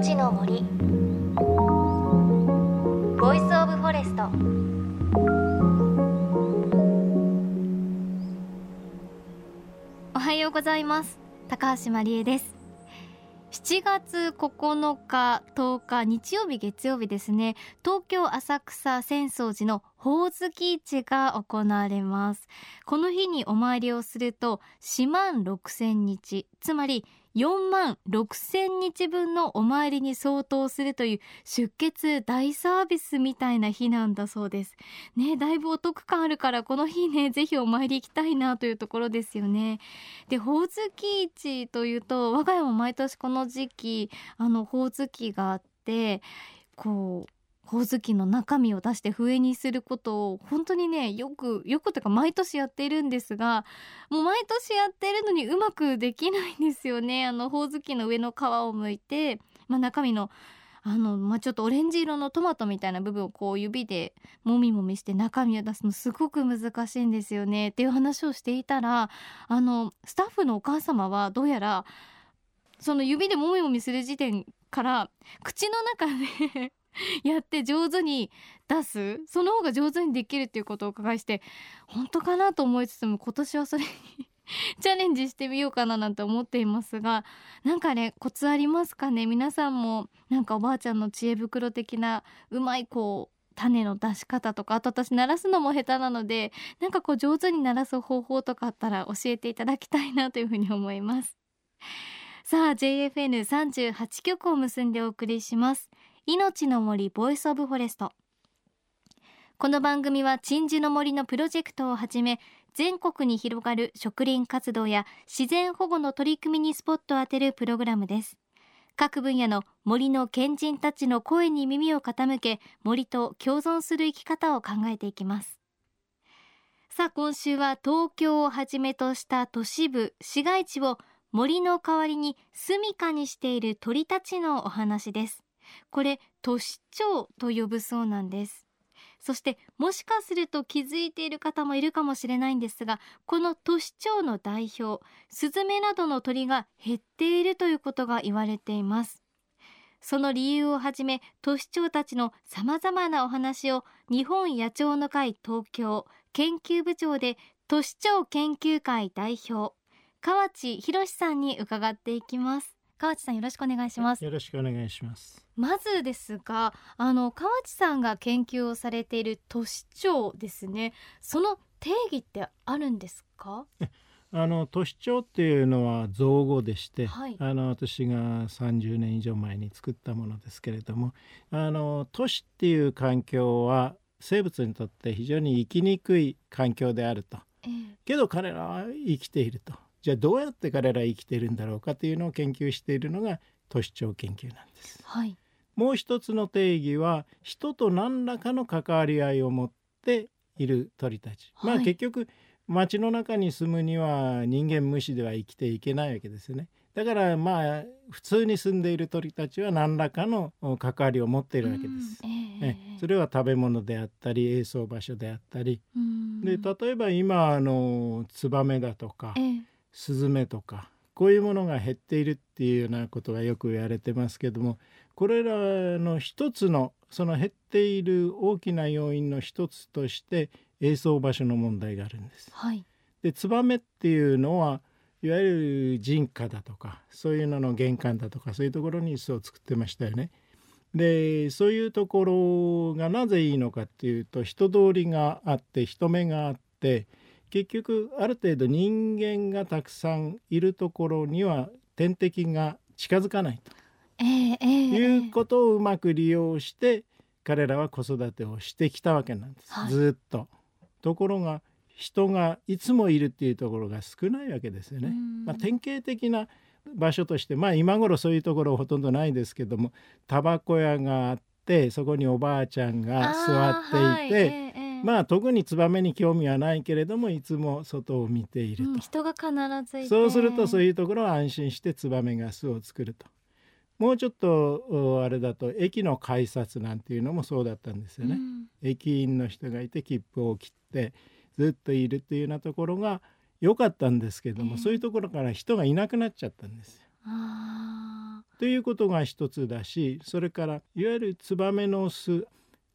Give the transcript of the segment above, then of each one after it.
いのちの森。 Voice of Forest。おはようございます。高橋万里恵です。7月9日10日日曜日月曜日ですね。東京浅草浅草寺のほおずき市が行われます。この日にお参りをすると4万6千日つまり4万6千日分のお参りに相当するという出血大サービスみたいな日なんだそうです。ねだいぶお得感あるからこの日ね ぜひお参り行きたいなというところですよね。でほおずき市というと我が家も毎年この時期あのほおずきがあってこうほおずきの中身を出して笛にすることを本当にねよくよくというか毎年やっているんですがもう毎年やってるのにうまくできないんですよね。あのほおずきの上の皮を剥いて、まあ、中身のあの、まあ、ちょっとオレンジ色のトマトみたいな部分をこう指でもみもみして中身を出すのすごく難しいんですよね。っていう話をしていたらあのスタッフのお母様はどうやらその指でもみもみする時点から口の中で やって上手に出す。その方が上手にできるっていうことをお伺いして本当かなと思いつつも今年はそれに チャレンジしてみようかななんて思っていますがなんかねコツありますかね？皆さんもなんかおばあちゃんの知恵袋的なうまいこう種の出し方とかあと私鳴らすのも下手なのでなんかこう上手に鳴らす方法とかあったら教えていただきたいなというふうに思います。さあ JFN38 曲を結んでお送りします。いのちの森 Voice of Forest。この番組は鎮守の森のプロジェクトをはじめ全国に広がる植林活動や自然保護の取り組みにスポットを当てるプログラムです。各分野の森の賢人たちの声に耳を傾け森と共存する生き方を考えていきます。さあ今週は東京をはじめとした都市部市街地を森の代わりに住処にしている鳥たちのお話です。これ都市長と呼ぶそうなんです。そしてもしかすると気づいている方もいるかもしれないんですがこの都市長の代表スズメなどの鳥が減っているということが言われています。その理由をはじめ都市長たちのさまざまなお話を日本野鳥の会東京研究部長で都市長研究会代表河内博さんに伺っていきます。川内さんよろしくお願いします。よろしくお願いします。まずですがあの川内さんが研究をされている都市長ですね。その定義ってあるんですか？あの都市長っていうのは造語でして、はい、あの私が30年以上前に作ったものですけれどもあの都市っていう環境は生物にとって非常に生きにくい環境であると、えー、けど彼らは生きているとじゃあどうやって彼ら生きているんだろうかというのを研究しているのが都市長研究なんです。はい、もう一つの定義は人と何らかの関わり合いを持っている鳥たち。はい、まあ結局街の中に住むには人間無視では生きていけないわけですよね。だからまあ普通に住んでいる鳥たちは何らかの関わりを持っているわけです。えー、それは食べ物であったり営巣場所であったりで例えば今あのツバメだとか、えースズメとかこういうものが減っているっていうようなことがよく言われてますけどもこれらの一つのその減っている大きな要因の一つとして営巣場所の問題があるんです。はい、でツバメっていうのはいわゆる人家だとかそういうのの玄関だとかそういうところに巣を作ってましたよね。でそういうところがなぜいいのかっていうと人通りがあって人目があって結局ある程度人間がたくさんいるところには天敵が近づかないと、えーえー、いうことをうまく利用して彼らは子育てをしてきたわけなんです、はい、ずっと。ところが人がいつもいるっていうところが少ないわけですよね。まあ、典型的な場所としてまあ今頃そういうところほとんどないですけどもタバコ屋があってそこにおばあちゃんが座っていて、まあ特にツバメに興味はないけれどもいつも外を見ていると、うん、人が必ずそうするとそういうところは安心してツバメが巣を作ると。もうちょっとあれだと駅の改札なんていうのもそうだったんですよね、うん、駅員の人がいて切符を切ってずっといるっていうようなところが良かったんですけども、えー、そういうところから人がいなくなっちゃったんですよ。ということが一つだしそれからいわゆるツバメの巣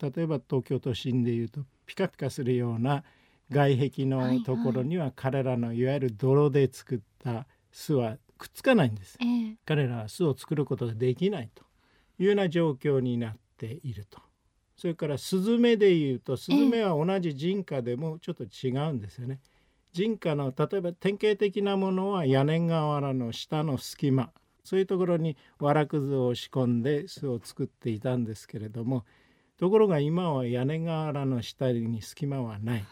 例えば東京都心でいうとピカピカするような外壁のところには彼らのいわゆる泥で作った巣はくっつかないんです、えー、彼らは巣を作ることができないというような状況になっていると。それからスズメでいうとスズメは同じ人家でもちょっと違うんですよね。人家の例えば典型的なものは屋根瓦の下の隙間。そういうところにわらくずを仕込んで巣を作っていたんですけれどもところが今は屋根瓦の下に隙間はない。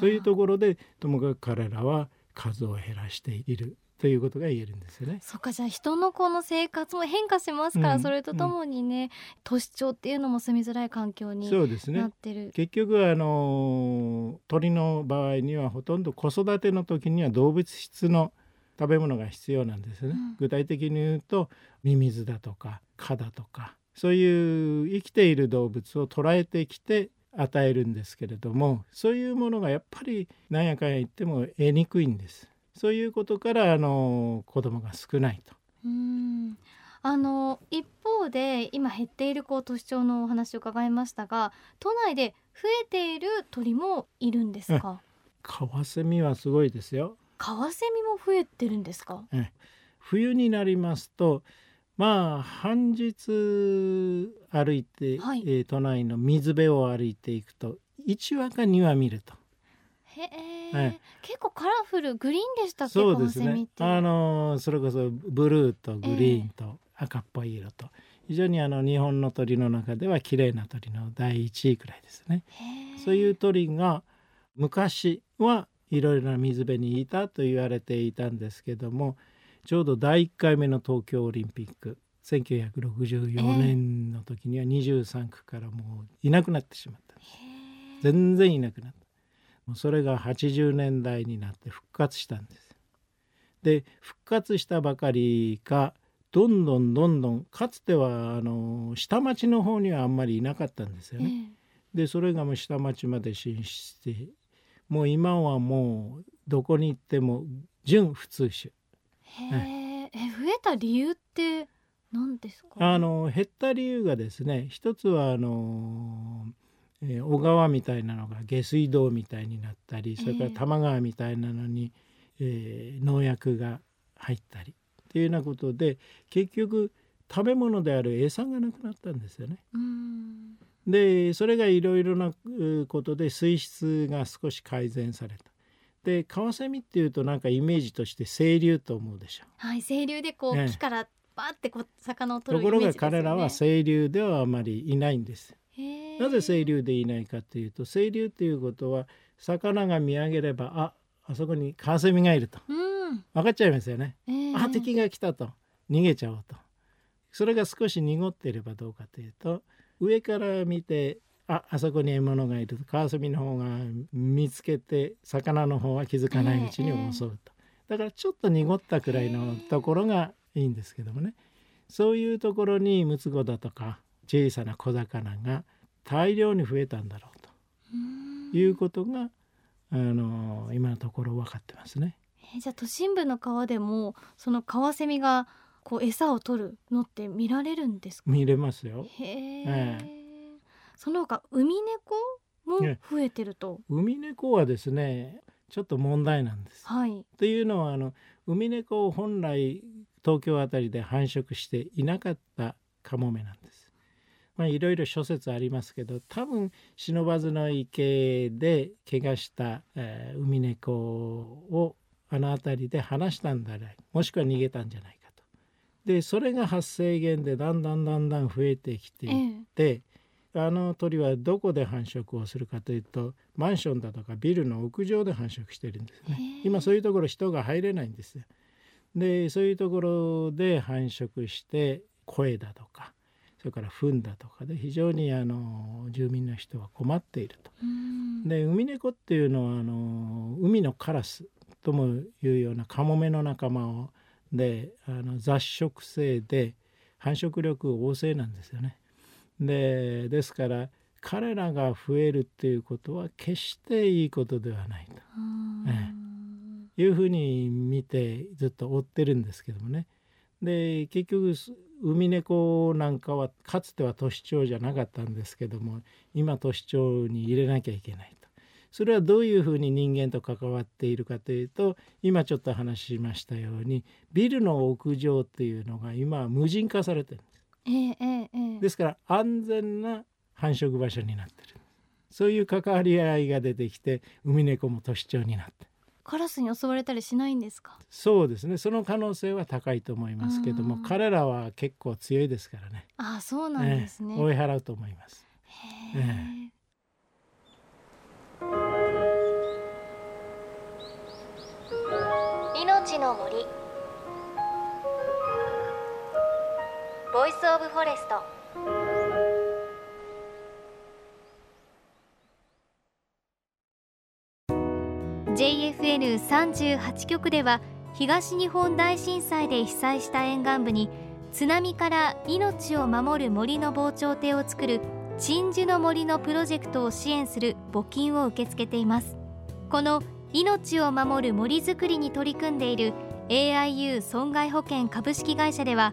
そういうところでともかく彼らは数を減らしている。ということが言えるんですよね。そっかじゃあ人のこの生活も変化しますから、うん、それとともにね、うん、都市長っていうのも住みづらい環境になってる。ね、結局あの鳥の場合にはほとんど子育ての時には動物質の食べ物が必要なんですね、うん、具体的に言うとミミズだとか蚊だとかそういう生きている動物を捉えてきて与えるんですけれどもそういうものがやっぱり何やかんや言っても得にくいんです。そういうことからあの子供が少ないと。うん。あの一方で今減っているこう都市長のお話を伺いましたが都内で増えている鳥もいるんですか？カワセミはすごいですよ。カワセミも増えてるんですか？冬になりますとまあ半日歩いて、はい、えー、都内の水辺を歩いていくと1羽か2羽見ると。へえ、結構カラフルグリーンでしたっけ？そうですね。あのそれこそブルーとグリーンと赤っぽい色と、非常にあの日本の鳥の中では綺麗な鳥の第1位くらいですね。そういう鳥が昔はいろいろな水辺にいたと言われていたんですけどもちょうど第1回目の東京オリンピック1964年の時には23区からもういなくなってしまった全然いなくなった。それが80年代になって復活したんです。で復活したばかりかどんどんどんどんかつてはあの下町の方にはあんまりいなかったんですよね。でそれがもう下町まで進出してもう今はもうどこに行っても純普通種へえ増えた理由って何ですか？あの減った理由がですね一つはあの、えー、小川みたいなのが下水道みたいになったりそれから多摩川みたいなのに、えー、農薬が入ったりっていうようなことで結局食べ物である餌がなくなったんですよね。でそれがいろいろなことで水質が少し改善された。でカワセミっていうとなんかイメージとして清流と思うでしょ。はい清流でこう、ね、木からバーってこう魚を取る、ね、ところが彼らは清流ではあまりいないんです。なぜ清流でいないかというと清流っていうことは魚が見上げればああそこにカワセミがいると、うん、分かっちゃいますよね、あ敵が来たと。逃げちゃおうと。それが少し濁っていればどうかというと上から見てああそこに獲物がいるとカワセミの方が見つけて魚の方は気づかないうちに襲うと、だからちょっと濁ったくらいのところがいいんですけどもね。そういうところにムツゴだとか小さな小魚が大量に増えたんだろうと。いうことがあの今のところ分かってますね。えじゃあ都心部の川でもそのカワセミがこう餌を取るのって見られるんですか？見れますよ。へえ。ええその他ウミネコも増えてると、ウミネコはですねちょっと問題なんです。はい、というのはあのウミネコを本来東京あたりで繁殖していなかったカモメなんです。まあ、いろいろ諸説ありますけど多分不忍池で怪我した、えー、ウミネコをあの辺りで放したんだらもしくは逃げたんじゃないかと。でそれが発生源でだんだんだんだん増えてきていって、ええあの鳥はどこで繁殖をするかというとマンションだとかビルの屋上で繁殖してるんですね今そういうところ人が入れないんですでそういうところで繁殖して声だとかそれから糞だとかで非常にあの住民の人は困っていると。でウミネコっていうのはあの海のカラスともいうようなカモメの仲間をであの雑食性で繁殖力旺盛なんですよね。でですから彼らが増えるっていうことは決していいことではないと、ええ、いうふうに見てずっと追ってるんですけどもねで結局ウミネコなんかはかつては都市長じゃなかったんですけども今都市長に入れなきゃいけないと。それはどういうふうに人間と関わっているかというと今ちょっと話しましたようにビルの屋上っていうのが今は無人化されてる。えーえー、ですから安全な繁殖場所になってる。そういう関わり合いが出てきてウミネコも都市長になって。カラスに襲われたりしないんですか？そうですね。その可能性は高いと思いますけども彼らは結構強いですからね。あそうなんですね、えー、追い払うと思います。へえ。ー、命の森ボイスオブフォレスト。JFN38 局では東日本大震災で被災した沿岸部に津波から命を守る森の防潮堤を作る鎮守の森のプロジェクトを支援する募金を受け付けています。この命を守る森づくりに取り組んでいる AIU 損害保険株式会社では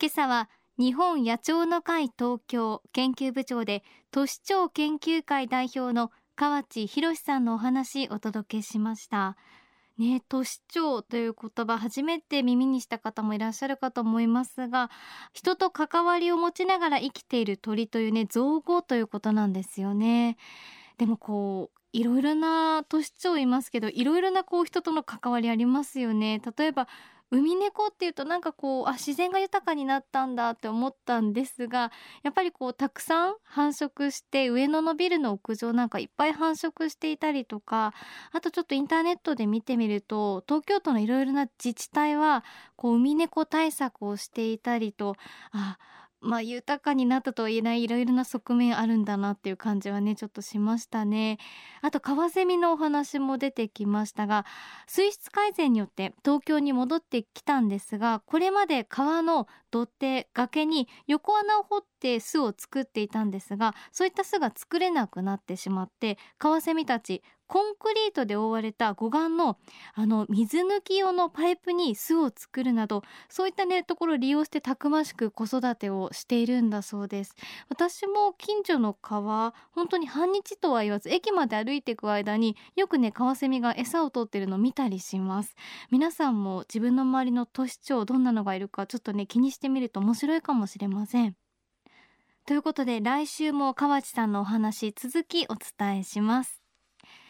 今朝は日本野鳥の会東京研究部長で都市鳥研究会代表の川内博さんのお話お届けしました。ね、都市長という言葉初めて耳にした方もいらっしゃるかと思いますが人と関わりを持ちながら生きている鳥というね造語ということなんですよね。でもこういろいろな都市長いますけどいろいろなこう人との関わりありますよね。例えば海猫っていうとなんかこうあ自然が豊かになったんだって思ったんですがやっぱりこうたくさん繁殖して上野のビルの屋上なんかいっぱい繁殖していたりとかあとちょっとインターネットで見てみると東京都のいろいろな自治体はこう海猫対策をしていたりとあまあ豊かになったとは言えないいろいろな側面あるんだなっていう感じはねちょっとしましたね。あとカワセミのお話も出てきましたが水質改善によって東京に戻ってきたんですがこれまで川の土手崖に横穴を掘って巣を作っていたんですがそういった巣が作れなくなってしまってカワセミたちコンクリートで覆われた護岸のあの水抜き用のパイプに巣を作るなどそういったねところを利用してたくましく子育てをしているんだそうです。私も近所の川本当に半日とは言わず駅まで歩いていく間によくねカワセミが餌を取ってるのを見たりします。皆さんも自分の周りの都市長どんなのがいるかちょっとね気にしてみると面白いかもしれません。ということで来週も河内さんのお話続きお伝えします。